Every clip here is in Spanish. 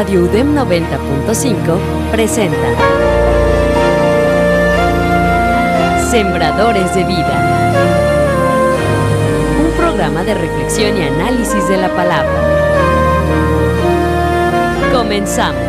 Radio UDEM 90.5 presenta Sembradores de Vida. Un programa de reflexión y análisis de la palabra. Comenzamos.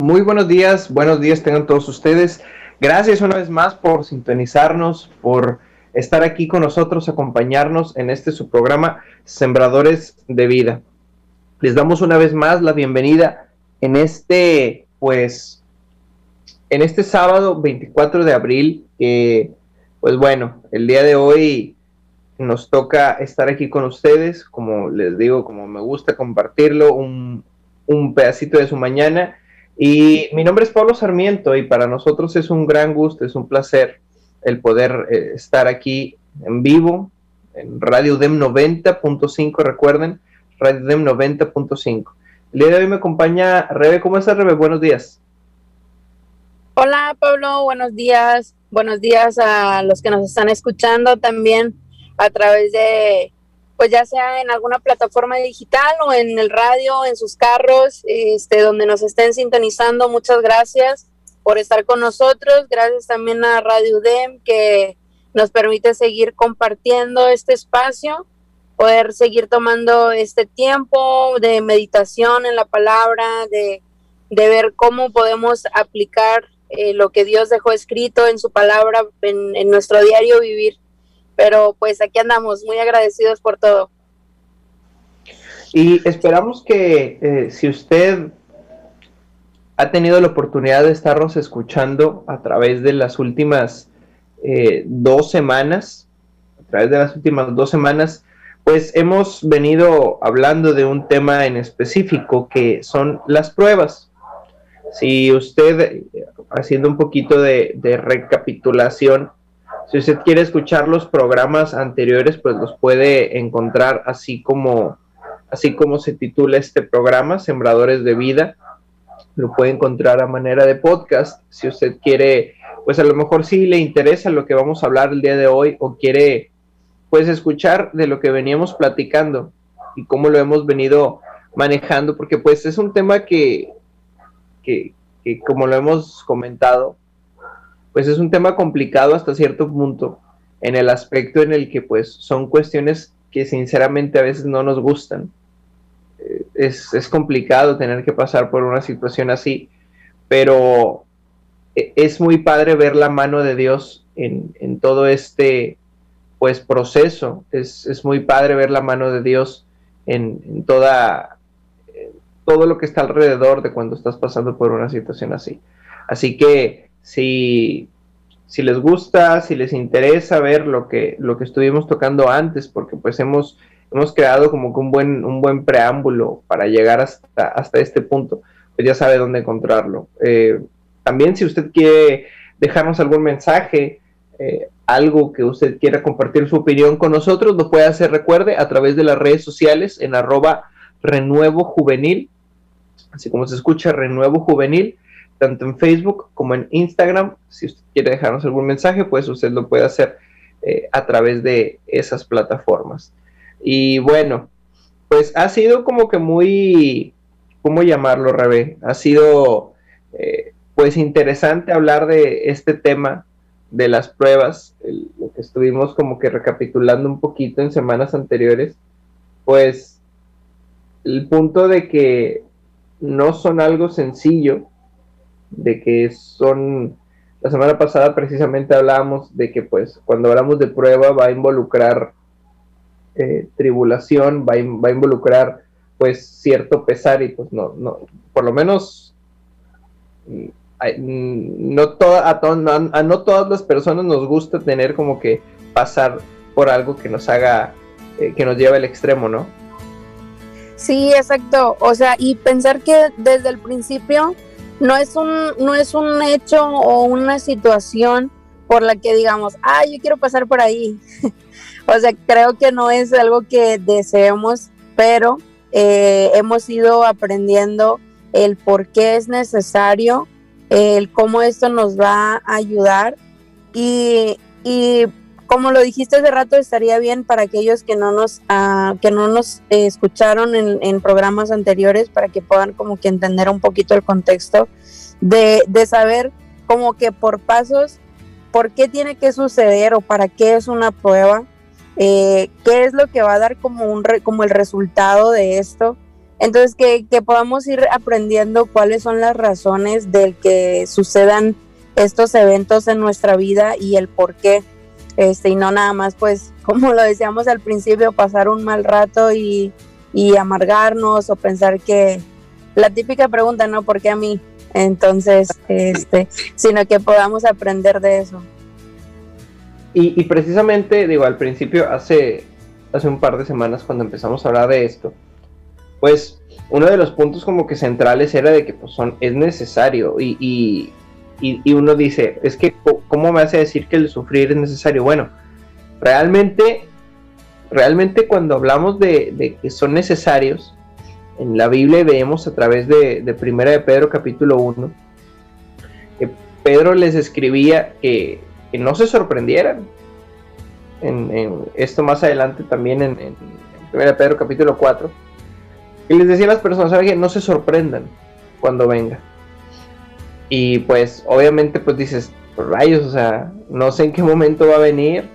Muy buenos días, buenos días tengan todos ustedes. Gracias una vez más por sintonizarnos, por estar aquí con nosotros, acompañarnos en este su programa Sembradores de Vida. Les damos una vez más la bienvenida en este, pues, en este sábado 24 de abril, que, pues bueno, el día de hoy nos toca estar aquí con ustedes, como les digo, como me gusta compartirlo, un, un pedacito de su mañana y mi nombre es Pablo Sarmiento y para nosotros es un gran gusto, es un placer el poder eh, estar aquí en vivo en Radio DEM 90.5, recuerden, Radio DEM 90.5. El día de hoy me acompaña Rebe. ¿Cómo estás, Rebe? Buenos días. Hola, Pablo. Buenos días. Buenos días a los que nos están escuchando también a través de pues ya sea en alguna plataforma digital o en el radio, en sus carros, este, donde nos estén sintonizando. Muchas gracias por estar con nosotros. Gracias también a Radio UDEM que nos permite seguir compartiendo este espacio, poder seguir tomando este tiempo de meditación en la palabra, de, ver cómo podemos aplicar eh, lo que Dios dejó escrito en su palabra en nuestro diario vivir pero pues aquí andamos, muy agradecidos por todo. Y esperamos que eh, si usted ha tenido la oportunidad de estarnos escuchando a través de las últimas eh, dos semanas, a través de las últimas dos semanas, pues hemos venido hablando de un tema en específico que son las pruebas. Si usted, haciendo un poquito de, de recapitulación, si usted quiere escuchar los programas anteriores, pues los puede encontrar así como, así como se titula este programa, Sembradores de Vida. Lo puede encontrar a manera de podcast. Si usted quiere, pues a lo mejor sí le interesa lo que vamos a hablar el día de hoy o quiere, pues escuchar de lo que veníamos platicando y cómo lo hemos venido manejando, porque pues es un tema que, que, que como lo hemos comentado, pues es un tema complicado hasta cierto punto, en el aspecto en el que pues son cuestiones que sinceramente a veces no nos gustan. Eh, es, complicado tener que pasar por una situación así, pero e, es muy padre ver la mano de Dios en, todo este pues proceso. Es, muy padre ver la mano de Dios en, en toda todo lo que está alrededor de cuando estás pasando por una situación así. Así que si, si les gusta, si les interesa ver lo que, lo que estuvimos tocando antes, porque pues hemos, hemos creado como que un buen, un buen preámbulo para llegar hasta, hasta este punto, pues ya sabe dónde encontrarlo. Eh, también si usted quiere dejarnos algún mensaje, eh, algo que usted quiera compartir su opinión con nosotros, lo puede hacer, recuerde, a través de las redes sociales en arroba renuevo juvenil, así como se escucha renuevo juvenil, tanto en Facebook como en Instagram. Si usted quiere dejarnos algún mensaje, pues usted lo puede hacer eh, a través de esas plataformas. Y bueno, pues ha sido como que muy, ¿cómo llamarlo, Rebe? Ha sido eh, pues interesante hablar de este tema de las pruebas, lo que estuvimos como que recapitulando un poquito en semanas anteriores, pues el punto de que no son algo sencillo, de que son, la semana pasada precisamente hablábamos de que pues cuando hablamos de prueba va a involucrar eh, tribulación, va a, va a, involucrar pues cierto pesar y pues no, no, por lo menos mm, mm, no, toda, a, no todas las personas nos gusta tener como que pasar por algo que nos haga, eh, que nos lleve al extremo, ¿no? Sí, exacto. O sea, y pensar que desde el principio no es un, no es un hecho o una situación por la que digamos, ah, yo quiero pasar por ahí. o sea, creo que no es algo que deseemos, pero eh, hemos ido aprendiendo el por qué es necesario, el cómo esto nos va a ayudar. Y, y como lo dijiste hace rato, estaría bien para aquellos que no nos, uh, que no nos escucharon en, en, programas anteriores, para que puedan como que entender un poquito el contexto de, de saber como que por pasos, por qué tiene que suceder o para qué es una prueba, eh, qué es lo que va a dar como, un re, como el resultado de esto. Entonces, que, podamos ir aprendiendo cuáles son las razones del que sucedan estos eventos en nuestra vida y el por qué este, y no nada más, pues, como lo decíamos al principio, pasar un mal rato y, y amargarnos o pensar que la típica pregunta, ¿no? ¿Por qué a mí? Entonces, este, sino que podamos aprender de eso. Y, precisamente, digo, al principio, hace, hace un par de semanas cuando empezamos a hablar de esto, pues uno de los puntos como que centrales era de que pues, son, es necesario y, y, y, uno dice, es que, ¿cómo me hace decir que el sufrir es necesario? Bueno, realmente, realmente cuando hablamos de, que son necesarios, en la Biblia vemos a través de, de Primera de Pedro capítulo 1, que Pedro les escribía que, no se sorprendieran. En, esto más adelante también en, en, Primera de Pedro capítulo 4, y les decía a las personas, ¿saben No se sorprendan cuando venga y pues obviamente pues dices, rayos, o sea, no sé en qué momento va a venir,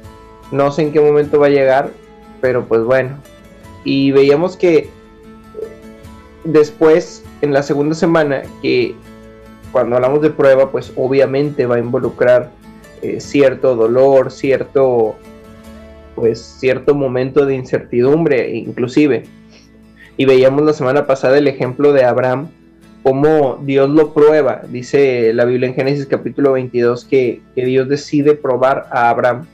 no sé en qué momento va a llegar, pero pues bueno. Y veíamos que después, en la segunda semana, que cuando hablamos de prueba, pues obviamente va a involucrar eh, cierto dolor, cierto, pues cierto momento de incertidumbre, inclusive. Y veíamos la semana pasada el ejemplo de Abraham, cómo Dios lo prueba. Dice la Biblia en Génesis capítulo 22 que, Dios decide probar a Abraham.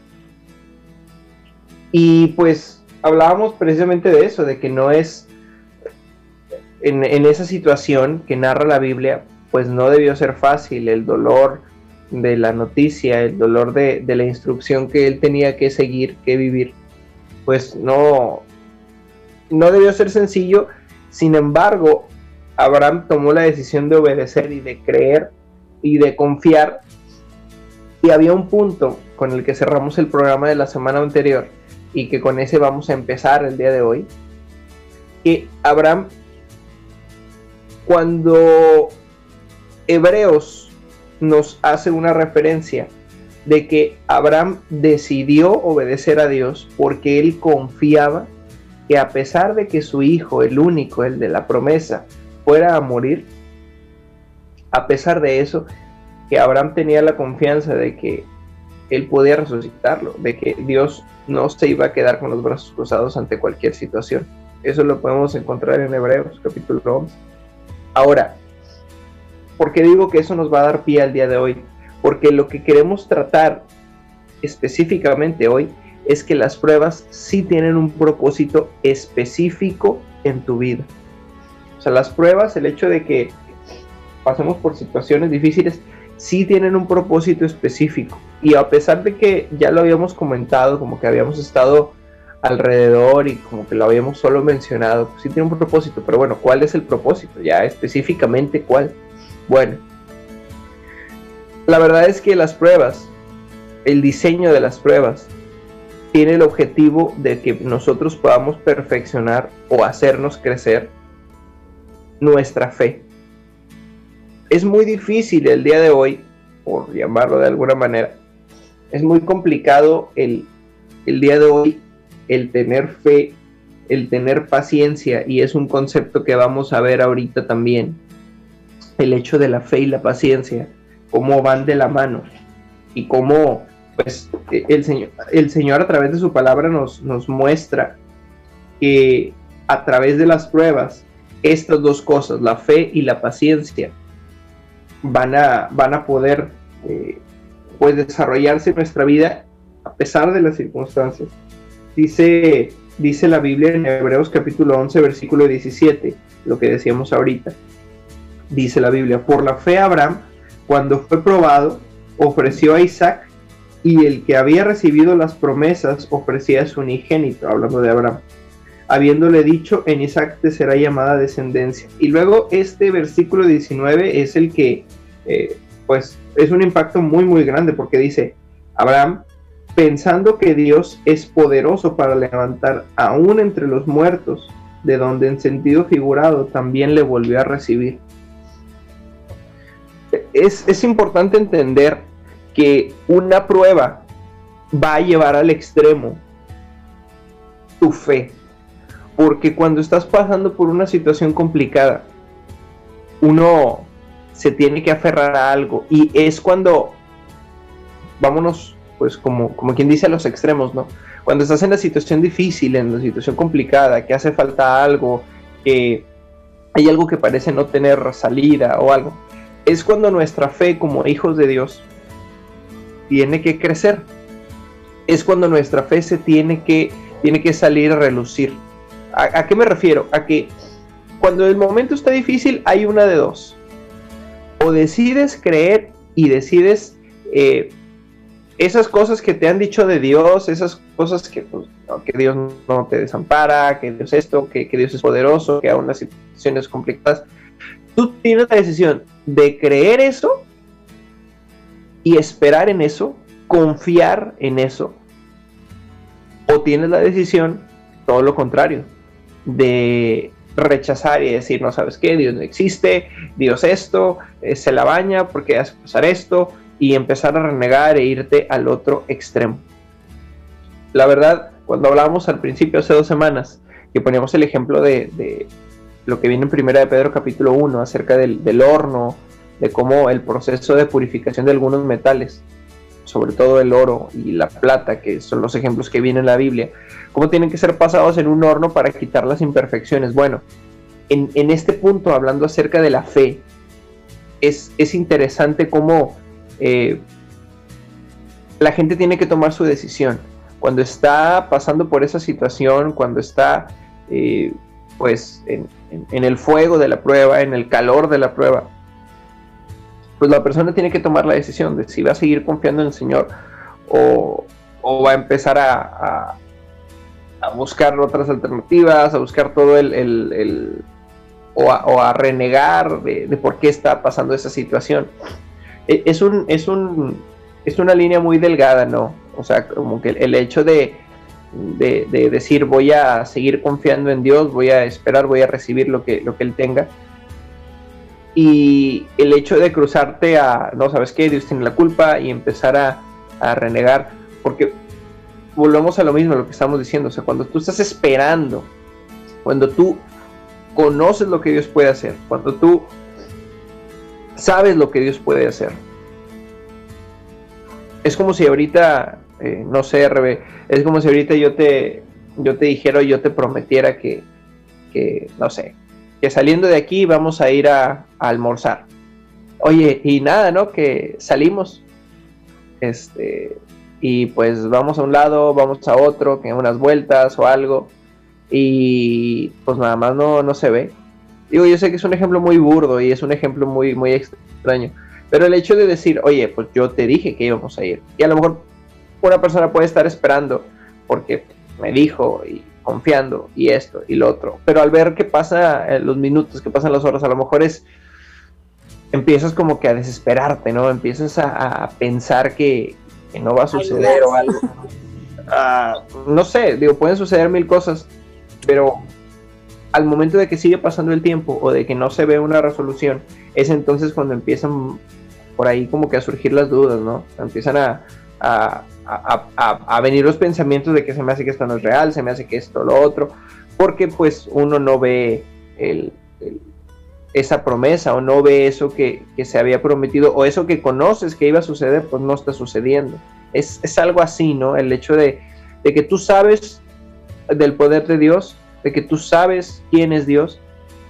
Y pues hablábamos precisamente de eso, de que no es en, esa situación que narra la Biblia, pues no debió ser fácil el dolor de la noticia, el dolor de, de la instrucción que él tenía que seguir, que vivir, pues no, no debió ser sencillo. Sin embargo, Abraham tomó la decisión de obedecer y de creer y de confiar. Y había un punto con el que cerramos el programa de la semana anterior y que con ese vamos a empezar el día de hoy. Que Abraham, cuando Hebreos nos hace una referencia de que Abraham decidió obedecer a Dios porque él confiaba que a pesar de que su hijo, el único, el de la promesa, fuera a morir, a pesar de eso, que Abraham tenía la confianza de que él podía resucitarlo, de que Dios no se iba a quedar con los brazos cruzados ante cualquier situación. Eso lo podemos encontrar en Hebreos capítulo 11. Ahora, ¿por qué digo que eso nos va a dar pie al día de hoy? Porque lo que queremos tratar específicamente hoy es que las pruebas sí tienen un propósito específico en tu vida sea, las pruebas, el hecho de que pasemos por situaciones difíciles, sí tienen un propósito específico. Y a pesar de que ya lo habíamos comentado, como que habíamos estado alrededor y como que lo habíamos solo mencionado, pues sí tiene un propósito. Pero bueno, ¿cuál es el propósito? Ya específicamente cuál. Bueno, la verdad es que las pruebas, el diseño de las pruebas, tiene el objetivo de que nosotros podamos perfeccionar o hacernos crecer nuestra fe. Es muy difícil el día de hoy, por llamarlo de alguna manera, es muy complicado el, el día de hoy el tener fe, el tener paciencia, y es un concepto que vamos a ver ahorita también, el hecho de la fe y la paciencia, cómo van de la mano y cómo pues el Señor, el Señor a través de su palabra nos, nos muestra que a través de las pruebas estas dos cosas, la fe y la paciencia, van a, van a poder eh, pues desarrollarse en nuestra vida a pesar de las circunstancias. Dice, dice la Biblia en Hebreos capítulo 11, versículo 17, lo que decíamos ahorita. Dice la Biblia, por la fe Abraham, cuando fue probado, ofreció a Isaac y el que había recibido las promesas ofrecía a su unigénito, hablando de Abraham habiéndole dicho, en Isaac te será llamada descendencia. Y luego este versículo 19 es el que, eh, pues, es un impacto muy, muy grande porque dice, Abraham, pensando que Dios es poderoso para levantar aún entre los muertos, de donde en sentido figurado también le volvió a recibir. Es, es importante entender que una prueba va a llevar al extremo tu fe. Porque cuando estás pasando por una situación complicada, uno se tiene que aferrar a algo. Y es cuando, vámonos, pues como, como quien dice a los extremos, ¿no? Cuando estás en la situación difícil, en la situación complicada, que hace falta algo, que hay algo que parece no tener salida o algo, es cuando nuestra fe como hijos de Dios tiene que crecer. Es cuando nuestra fe se tiene que, tiene que salir a relucir. ¿A, qué me refiero? A que cuando el momento está difícil hay una de dos. O decides creer y decides eh, esas cosas que te han dicho de Dios, esas cosas que, pues, que Dios no te desampara, que Dios esto, que, que Dios es poderoso, que aún las situaciones complicadas, tú tienes la decisión de creer eso y esperar en eso, confiar en eso, o tienes la decisión, todo lo contrario, de rechazar y decir, no sabes qué, Dios no existe, Dios esto, eh, se la baña porque hace pasar esto, y empezar a renegar e irte al otro extremo. La verdad, cuando hablábamos al principio, hace dos semanas, que poníamos el ejemplo de, lo que viene en Primera de Pedro capítulo 1, acerca del, del horno, de cómo el proceso de purificación de algunos metales, sobre todo el oro y la plata, que son los ejemplos que vienen en la Biblia, cómo tienen que ser pasados en un horno para quitar las imperfecciones. Bueno, en, este punto, hablando acerca de la fe, es, interesante cómo eh, la gente tiene que tomar su decisión. Cuando está pasando por esa situación, cuando está eh, pues en el fuego de la prueba, en el calor de la prueba, pues la persona tiene que tomar la decisión de si va a seguir confiando en el Señor o, va a empezar a, buscar otras alternativas, a buscar todo el, o, a, renegar de, por qué está pasando esa situación. E, es un, es un, es una línea muy delgada, ¿no? O sea, como que el hecho de, de, de, decir voy a seguir confiando en Dios, voy a esperar, voy a recibir lo que, lo que Él tenga, y el hecho de cruzarte a, no sabes qué, Dios tiene la culpa y empezar a, renegar, porque volvemos a lo mismo, lo que estamos diciendo, o sea, cuando tú estás esperando, cuando tú conoces lo que Dios puede hacer, cuando tú sabes lo que Dios puede hacer, es como si ahorita, eh, no sé, RB, es como si ahorita yo te, yo te dijera, yo te prometiera que, que no sé, que saliendo de aquí vamos a ir a, almorzar. Oye, y nada, ¿no? Que salimos, este, y pues vamos a un lado, vamos a otro, que unas vueltas o algo, y pues nada más no, no se ve. Digo, yo sé que es un ejemplo muy burdo y es un ejemplo muy, muy extraño, pero el hecho de decir, oye, pues yo te dije que íbamos a ir, y a lo mejor una persona puede estar esperando porque me dijo y confiando y esto y lo otro. Pero al ver que pasa eh, los minutos, que pasan las horas, a lo mejor es empiezas como que a desesperarte, ¿no? Empiezas a, pensar que, no va a suceder o algo. Ah, no sé, digo, pueden suceder mil cosas, pero al momento de que sigue pasando el tiempo o de que no se ve una resolución, es entonces cuando empiezan por ahí como que a surgir las dudas, ¿no? Empiezan a, a, venir los pensamientos de que se me hace que esto no es real, se me hace que esto lo otro, porque pues uno no ve esa promesa o no ve eso que, se había prometido o eso que conoces que iba a suceder, pues no está sucediendo. Es, algo así, ¿no? El hecho de, que tú sabes del poder de Dios, de que tú sabes quién es Dios,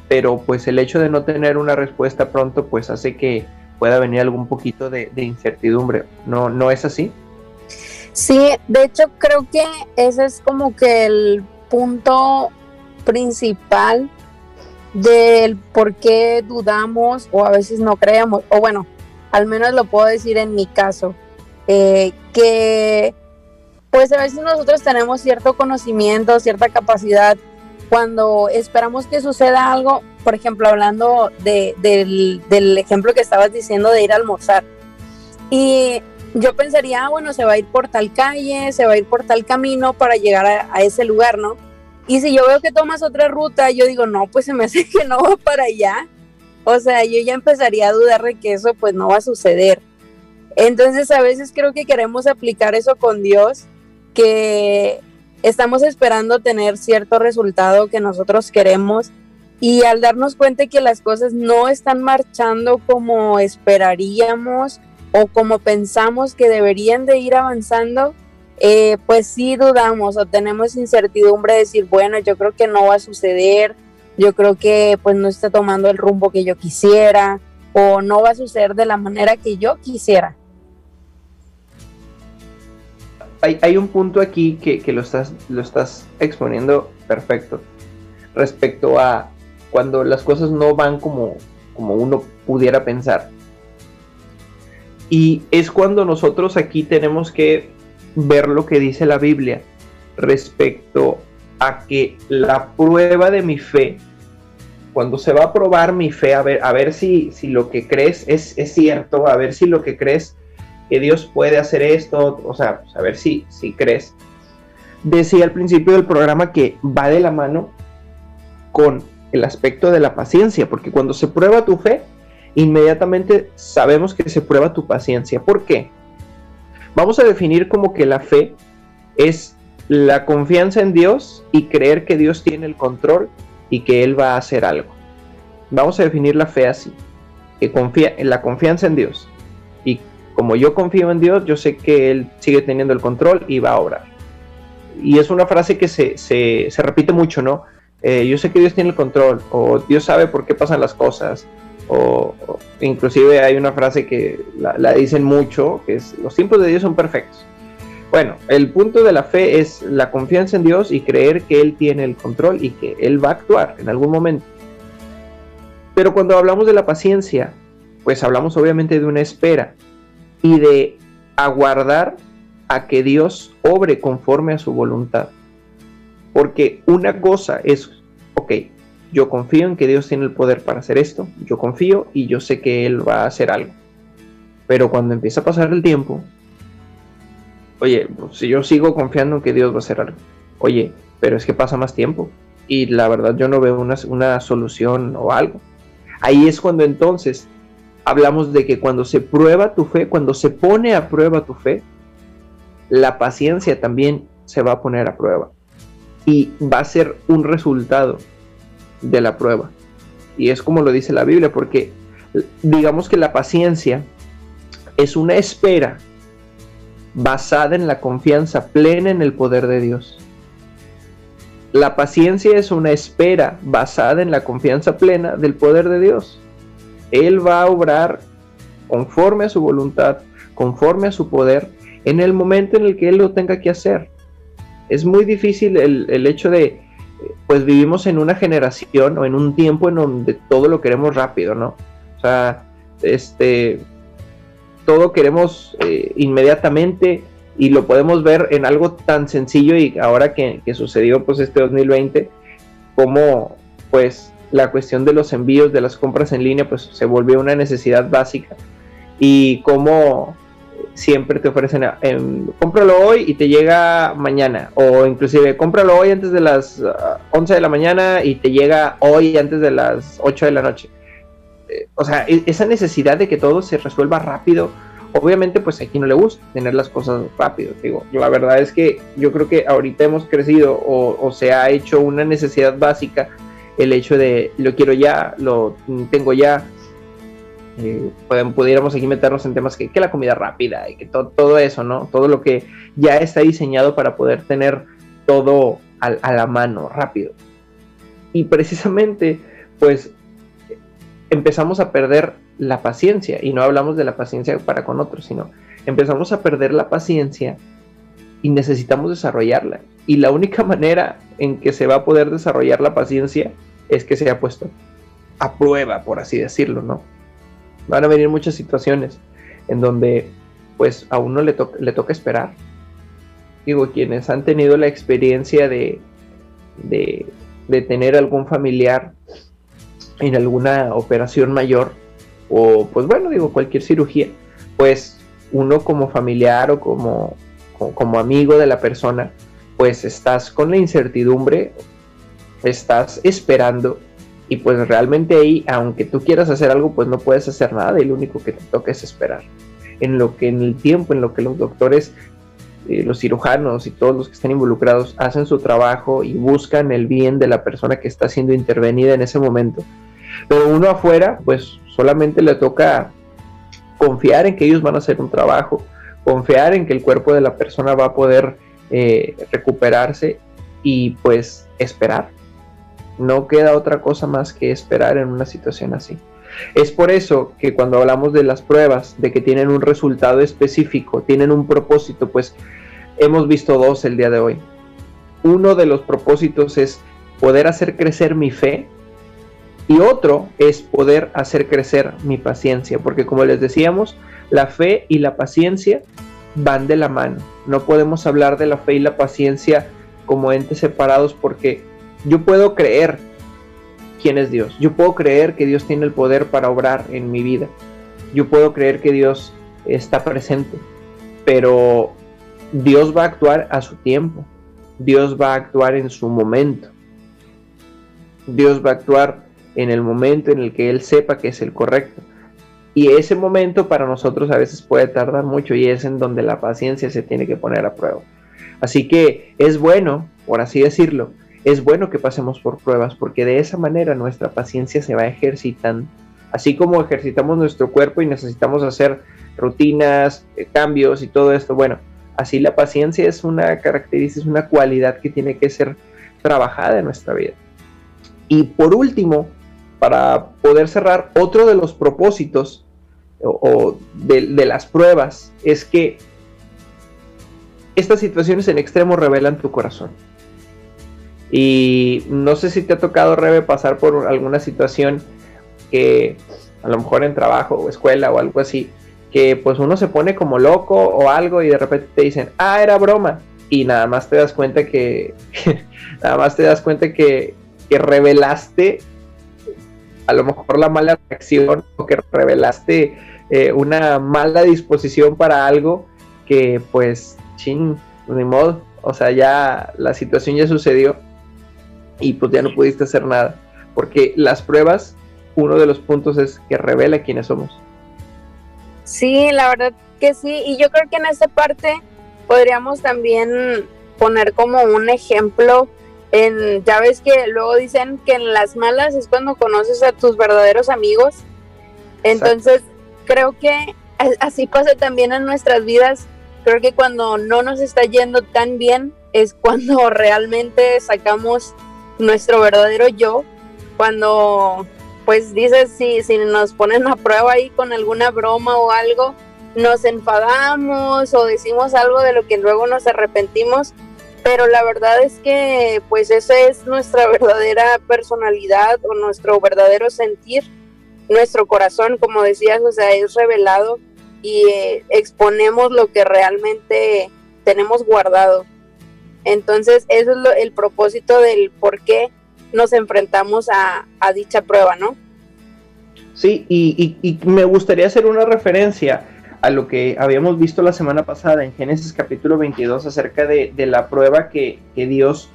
pero pues el hecho de no tener una respuesta pronto pues hace que pueda venir algún poquito de incertidumbre. ¿No, ¿No es así? Sí, de hecho creo que ese es como que el punto principal del por qué dudamos o a veces no creemos, o bueno, al menos lo puedo decir en mi caso, eh, que pues a veces nosotros tenemos cierto conocimiento, cierta capacidad, cuando esperamos que suceda algo, por ejemplo, hablando del, del ejemplo que estabas diciendo de ir a almorzar, y yo pensaría, ah, bueno, se va a ir por tal calle, se va a ir por tal camino para llegar a, ese lugar, ¿no? Y si yo veo que tomas otra ruta, yo digo, no, pues se me hace que no va para allá. O sea, yo ya empezaría a dudar de que eso pues no va a suceder. Entonces a veces creo que queremos aplicar eso con Dios, que estamos esperando tener cierto resultado que nosotros queremos y al darnos cuenta que las cosas no están marchando como esperaríamos o como pensamos que deberían de ir avanzando, eh, pues sí dudamos o tenemos incertidumbre de decir, bueno, yo creo que no va a suceder, yo creo que pues no está tomando el rumbo que yo quisiera o no va a suceder de la manera que yo quisiera. Hay, un punto aquí que, que, lo, estás, lo estás exponiendo perfecto respecto a cuando las cosas no van como, como uno pudiera pensar. Y es cuando nosotros aquí tenemos que ver lo que dice la Biblia respecto a que la prueba de mi fe, cuando se va a probar mi fe, a ver, a ver si, si lo que crees es, es cierto, a ver si lo que crees que Dios puede hacer esto, o sea, pues, a ver si, si crees. Decía al principio del programa que va de la mano con el aspecto de la paciencia, porque cuando se prueba tu fe, inmediatamente sabemos que se prueba tu paciencia. ¿Por qué? Vamos a definir como que la fe es la confianza en Dios y creer que Dios tiene el control y que Él va a hacer algo. Vamos a definir la fe así, que confía en la confianza en Dios. Y como yo confío en Dios, yo sé que Él sigue teniendo el control y va a obrar. Y es una frase que se, se, se repite mucho, ¿no? Eh, yo sé que Dios tiene el control, o Dios sabe por qué pasan las cosas, o, inclusive hay una frase que la, dicen mucho, que es, los tiempos de Dios son perfectos. Bueno, el punto de la fe es la confianza en Dios y creer que Él tiene el control y que Él va a actuar en algún momento. Pero cuando hablamos de la paciencia, pues hablamos obviamente de una espera y de aguardar a que Dios obre conforme a su voluntad. Porque una cosa es, ok, yo confío en que Dios tiene el poder para hacer esto, yo confío y yo sé que Él va a hacer algo. Pero cuando empieza a pasar el tiempo, oye, pues, si yo sigo confiando en que Dios va a hacer algo, oye, pero es que pasa más tiempo y la verdad yo no veo una, una solución o algo. Ahí es cuando entonces hablamos de que cuando se prueba tu fe, cuando se pone a prueba tu fe, la paciencia también se va a poner a prueba y va a ser un resultado de la prueba. Y es como lo dice la Biblia, porque digamos que la paciencia es una espera basada en la confianza plena en el poder de Dios. La paciencia es una espera basada en la confianza plena del poder de Dios. Él va a obrar conforme a su voluntad, conforme a su poder, en el momento en el que Él lo tenga que hacer. Es muy difícil el, el hecho de, pues vivimos en una generación o en un tiempo en donde todo lo queremos rápido, ¿no? O sea, este, todo queremos eh, inmediatamente y lo podemos ver en algo tan sencillo y ahora que, sucedió pues este 2020, como pues la cuestión de los envíos, de las compras en línea, pues se volvió una necesidad básica y cómo siempre te ofrecen, eh, cómpralo hoy y te llega mañana, o inclusive cómpralo hoy antes de las 11 ah, de la mañana y te llega hoy antes de las 8 de la noche. Eh, o sea, e, esa necesidad de que todo se resuelva rápido, obviamente pues aquí no le gusta tener las cosas rápido, digo, la verdad es que yo creo que ahorita hemos crecido o, o se ha hecho una necesidad básica el hecho de lo quiero ya, lo tengo ya, eh, pudiéramos aquí meternos en temas que, que la comida rápida y que todo eso, ¿no? Todo lo que ya está diseñado para poder tener todo a, la mano, rápido. Y precisamente, pues, empezamos a perder la paciencia, y no hablamos de la paciencia para con otros, sino empezamos a perder la paciencia y necesitamos desarrollarla. Y la única manera en que se va a poder desarrollar la paciencia es que sea puesto a prueba, por así decirlo, ¿no? Van a venir muchas situaciones en donde pues a uno le, le toca esperar. Digo, quienes han tenido la experiencia de, de, tener algún familiar en alguna operación mayor o pues bueno, digo, cualquier cirugía, pues uno como familiar o como, como amigo de la persona, pues estás con la incertidumbre, estás esperando y pues realmente ahí, aunque tú quieras hacer algo, pues no puedes hacer nada y lo único que te toca es esperar. En lo que en el tiempo, en lo que los doctores, eh, los cirujanos y todos los que están involucrados hacen su trabajo y buscan el bien de la persona que está siendo intervenida en ese momento. Pero uno afuera, pues solamente le toca confiar en que ellos van a hacer un trabajo, confiar en que el cuerpo de la persona va a poder eh, recuperarse y pues esperar. No queda otra cosa más que esperar en una situación así. Es por eso que cuando hablamos de las pruebas, de que tienen un resultado específico, tienen un propósito, pues hemos visto dos el día de hoy. Uno de los propósitos es poder hacer crecer mi fe y otro es poder hacer crecer mi paciencia, porque como les decíamos, la fe y la paciencia van de la mano. No podemos hablar de la fe y la paciencia como entes separados porque yo puedo creer quién es Dios. Yo puedo creer que Dios tiene el poder para obrar en mi vida. Yo puedo creer que Dios está presente. Pero Dios va a actuar a su tiempo. Dios va a actuar en su momento. Dios va a actuar en el momento en el que Él sepa que es el correcto. Y ese momento para nosotros a veces puede tardar mucho y es en donde la paciencia se tiene que poner a prueba. Así que es bueno, por así decirlo, es bueno que pasemos por pruebas porque de esa manera nuestra paciencia se va ejercitando. Así como ejercitamos nuestro cuerpo y necesitamos hacer rutinas, eh, cambios y todo esto, bueno, así la paciencia es una característica, es una cualidad que tiene que ser trabajada en nuestra vida. Y por último, para poder cerrar, otro de los propósitos o, de, las pruebas es que estas situaciones en extremo revelan tu corazón. Y no sé si te ha tocado, Rebe, pasar por alguna situación que a lo mejor en trabajo o escuela o algo así, que pues uno se pone como loco o algo y de repente te dicen, ah, era broma. Y nada más te das cuenta que, nada más te das cuenta que, que revelaste a lo mejor la mala reacción o que revelaste eh, una mala disposición para algo que pues, ching, ni modo, o sea, ya la situación ya sucedió y pues ya no pudiste hacer nada, porque las pruebas, uno de los puntos es que revela quiénes somos. Sí, la verdad que sí, y yo creo que en esa parte podríamos también poner como un ejemplo en, ya ves que luego dicen que en las malas es cuando conoces a tus verdaderos amigos. Entonces, creo que así pasa también en nuestras vidas. Creo que cuando no nos está yendo tan bien es cuando realmente sacamos nuestro verdadero yo. Cuando, pues dices, si, si nos ponen a prueba ahí con alguna broma o algo, nos enfadamos o decimos algo de lo que luego nos arrepentimos. Pero la verdad es que pues esa es nuestra verdadera personalidad o nuestro verdadero sentir nuestro corazón, como decías, o sea, es revelado y eh, exponemos lo que realmente tenemos guardado. Entonces, eso es el propósito del por qué nos enfrentamos a, dicha prueba, ¿no? Sí, y, me gustaría hacer una referencia a lo que habíamos visto la semana pasada en Génesis capítulo 22 acerca de, la prueba que, Dios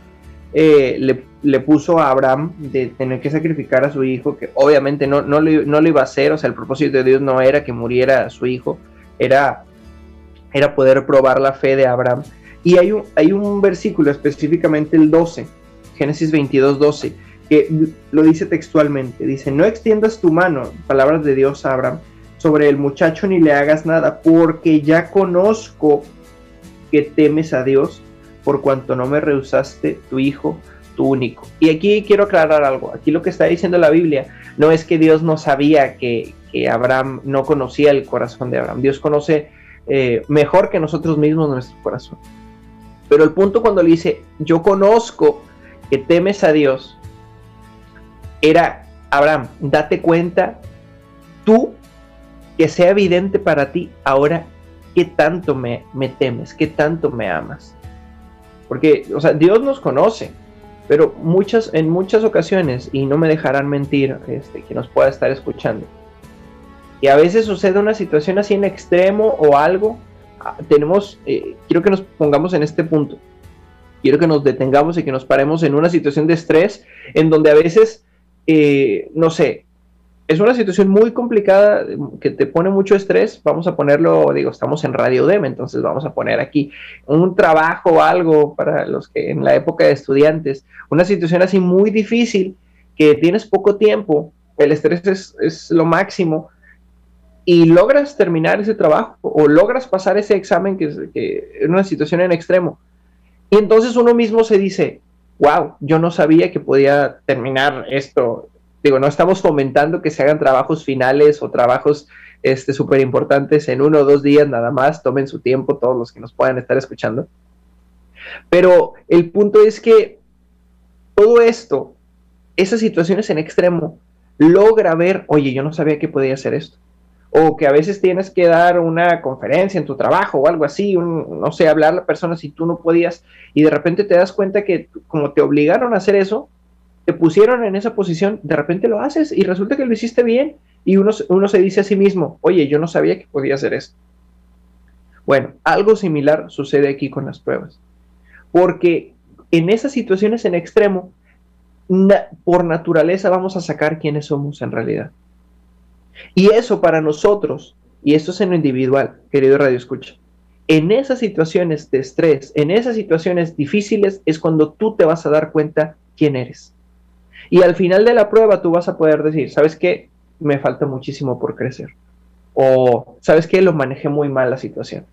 eh, le, puso a Abraham de tener que sacrificar a su hijo, que obviamente no, no, lo, iba a hacer, o sea, el propósito de Dios no era que muriera su hijo, era, era poder probar la fe de Abraham. Y hay un, versículo, específicamente el 12, Génesis 22, 12, que lo dice textualmente, dice, no extiendas tu mano, palabras de Dios Abraham, sobre el muchacho ni le hagas nada, porque ya conozco que temes a Dios por cuanto no me rehusaste tu hijo, tu único. Y aquí quiero aclarar algo. Aquí lo que está diciendo la Biblia no es que Dios no sabía que, Abraham no conocía el corazón de Abraham. Dios conoce eh, mejor que nosotros mismos nuestro corazón. Pero el punto cuando le dice, yo conozco que temes a Dios, era, Abraham, date cuenta tú que sea evidente para ti ahora qué tanto me, me temes, qué tanto me amas. Porque, o sea, Dios nos conoce, pero muchas, en muchas ocasiones, y no me dejarán mentir este, que nos pueda estar escuchando, Y a veces sucede una situación así en extremo o algo. Ah, tenemos, eh, quiero que nos pongamos en este punto. Quiero que nos detengamos y que nos paremos en una situación de estrés en donde a veces, eh, no sé, es una situación muy complicada que te pone mucho estrés. Vamos a ponerlo, digo, estamos en Radio Dem, entonces vamos a poner aquí un trabajo o algo para los que en la época de estudiantes, una situación así muy difícil que tienes poco tiempo, el estrés es, lo máximo y logras terminar ese trabajo o logras pasar ese examen que es una situación en extremo. Y entonces uno mismo se dice, wow, yo no sabía que podía terminar esto digo, no estamos fomentando que se hagan trabajos finales o trabajos este súper importantes en uno o dos días nada más, tomen su tiempo todos los que nos puedan estar escuchando. Pero el punto es que todo esto, esas situaciones en extremo, logra ver, oye, yo no sabía que podía hacer esto. O que a veces tienes que dar una conferencia en tu trabajo o algo así, no sé, hablar a la persona si tú no podías y de repente te das cuenta que como te obligaron a hacer eso, te pusieron en esa posición, de repente lo haces y resulta que lo hiciste bien y uno, se dice a sí mismo, oye, yo no sabía que podía hacer esto. Bueno, algo similar sucede aquí con las pruebas, porque en esas situaciones en extremo, por naturaleza vamos a sacar quiénes somos en realidad. Y eso para nosotros, y esto es en lo individual, querido Radio Escucha, en esas situaciones de estrés, en esas situaciones difíciles, es cuando tú te vas a dar cuenta quién eres. Y al final de la prueba tú vas a poder decir, ¿sabes qué? Me falta muchísimo por crecer. O, ¿sabes qué? Lo manejé muy mal la situación.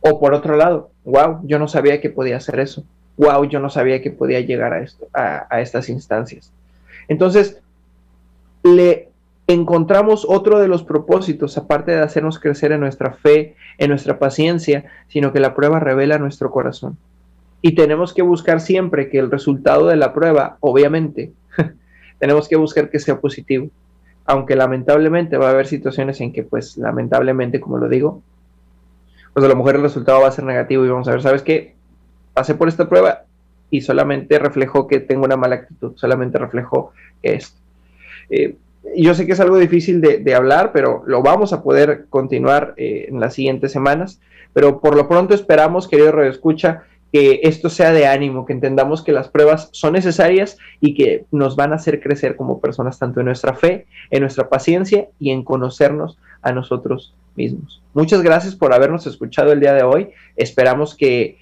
O por otro lado, wow, yo no sabía que podía hacer eso. Wow, yo no sabía que podía llegar a, esto, a, estas instancias. Entonces, le encontramos otro de los propósitos, aparte de hacernos crecer en nuestra fe, en nuestra paciencia, sino que la prueba revela nuestro corazón. Y tenemos que buscar siempre que el resultado de la prueba, obviamente, tenemos que buscar que sea positivo. Aunque lamentablemente va a haber situaciones en que, pues, lamentablemente, como lo digo, pues a lo mejor el resultado va a ser negativo y vamos a ver, ¿sabes qué? Pasé por esta prueba y solamente reflejó que tengo una mala actitud, solamente reflejó esto. Eh, yo sé que es algo difícil de, hablar, pero lo vamos a poder continuar eh, en las siguientes semanas. Pero por lo pronto esperamos, querido Radio Escucha, que esto sea de ánimo, que entendamos que las pruebas son necesarias y que nos van a hacer crecer como personas, tanto en nuestra fe, en nuestra paciencia y en conocernos a nosotros mismos. Muchas gracias por habernos escuchado el día de hoy. Esperamos que,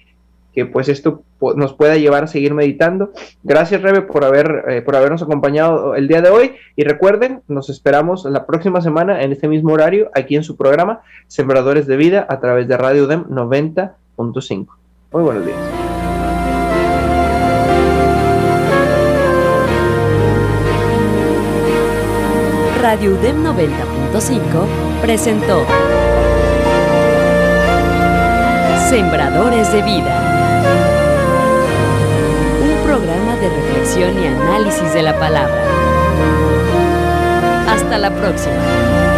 pues esto nos pueda llevar a seguir meditando. Gracias, Rebe, por, haber, eh, por habernos acompañado el día de hoy. Y recuerden, nos esperamos la próxima semana en este mismo horario, aquí en su programa Sembradores de Vida, a través de Radio DEM 90.5. Muy buenos días. Radio UDEM 90.5 presentó Sembradores de Vida. Y análisis de la palabra. Hasta la próxima.